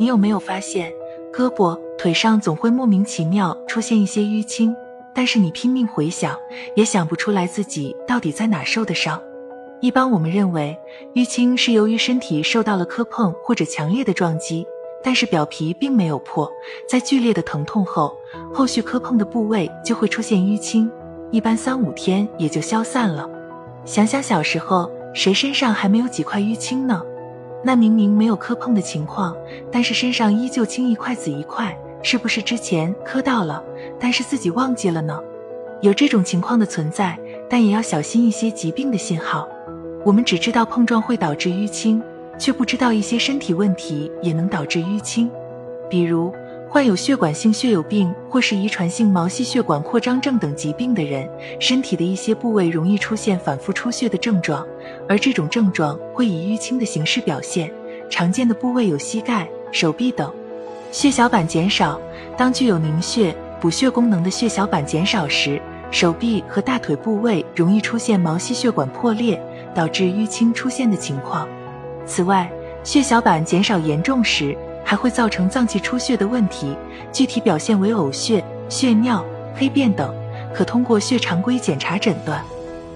你有没有发现，胳膊、腿上总会莫名其妙出现一些淤青，但是你拼命回想，也想不出来自己到底在哪受的伤。一般我们认为，淤青是由于身体受到了磕碰或者强烈的撞击，但是表皮并没有破，在剧烈的疼痛后，后续磕碰的部位就会出现淤青，一般三五天也就消散了。想想小时候，谁身上还没有几块淤青呢？那明明没有磕碰的情况，但是身上依旧青一块紫一块，是不是之前磕到了，但是自己忘记了呢？有这种情况的存在，但也要小心一些疾病的信号。我们只知道碰撞会导致淤青，却不知道一些身体问题也能导致淤青，比如。患有血管性血友病或是遗传性毛细血管扩张症等疾病的人，身体的一些部位容易出现反复出血的症状，而这种症状会以淤青的形式表现。常见的部位有膝盖、手臂等。血小板减少，当具有凝血、补血功能的血小板减少时，手臂和大腿部位容易出现毛细血管破裂，导致淤青出现的情况。此外，血小板减少严重时，还会造成脏器出血的问题，具体表现为呕血、血尿、黑便等，可通过血常规检查诊断。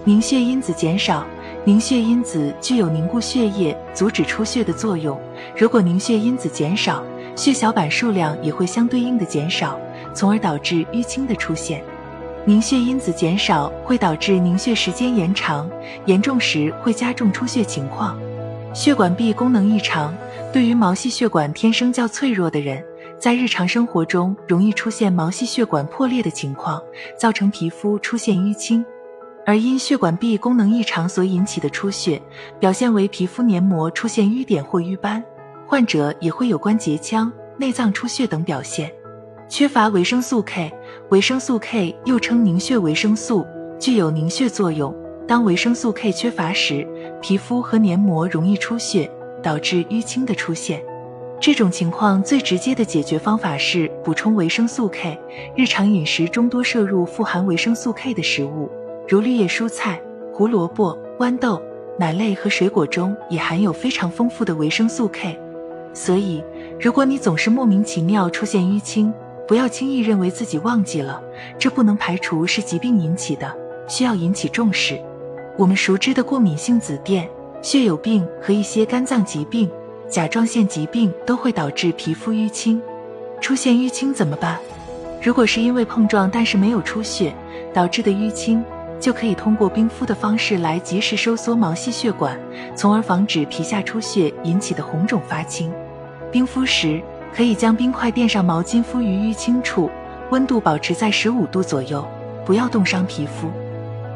凝血因子减少，凝血因子具有凝固血液、阻止出血的作用。如果凝血因子减少，血小板数量也会相对应的减少，从而导致淤青的出现。凝血因子减少会导致凝血时间延长，严重时会加重出血情况。血管壁功能异常。对于毛细血管天生较脆弱的人，在日常生活中容易出现毛细血管破裂的情况，造成皮肤出现淤青。而因血管壁功能异常所引起的出血，表现为皮肤黏膜出现瘀点或瘀斑，患者也会有关节腔、内脏出血等表现。缺乏维生素 K，维生素 K 又称凝血维生素，具有凝血作用。当维生素 K 缺乏时，皮肤和黏膜容易出血。导致淤青的出现，这种情况最直接的解决方法是补充维生素 K。日常饮食中多摄入富含维生素 K 的食物，如绿叶蔬菜、胡萝卜、豌豆、奶类和水果中也含有非常丰富的维生素 K。所以，如果你总是莫名其妙出现淤青，不要轻易认为自己忘记了，这不能排除是疾病引起的，需要引起重视。我们熟知的过敏性紫癜。血友病和一些肝脏疾病、甲状腺疾病都会导致皮肤淤青。出现淤青怎么办？如果是因为碰撞但是没有出血导致的淤青，就可以通过冰敷的方式来及时收缩毛细血管，从而防止皮下出血引起的红肿发青。冰敷时，可以将冰块垫上毛巾敷于淤青处，温度保持在十五度左右，不要冻伤皮肤。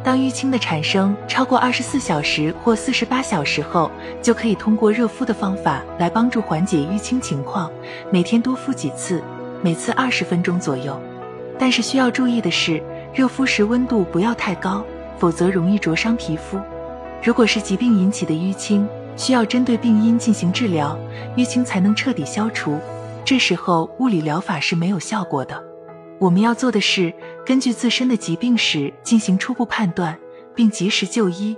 当淤青的产生超过二十四小时或四十八小时后，就可以通过热敷的方法来帮助缓解淤青情况。每天多敷几次，每次二十分钟左右。但是需要注意的是，热敷时温度不要太高，否则容易灼伤皮肤。如果是疾病引起的淤青，需要针对病因进行治疗，淤青才能彻底消除。这时候物理疗法是没有效果的。我们要做的是根据自身的疾病史进行初步判断，并及时就医。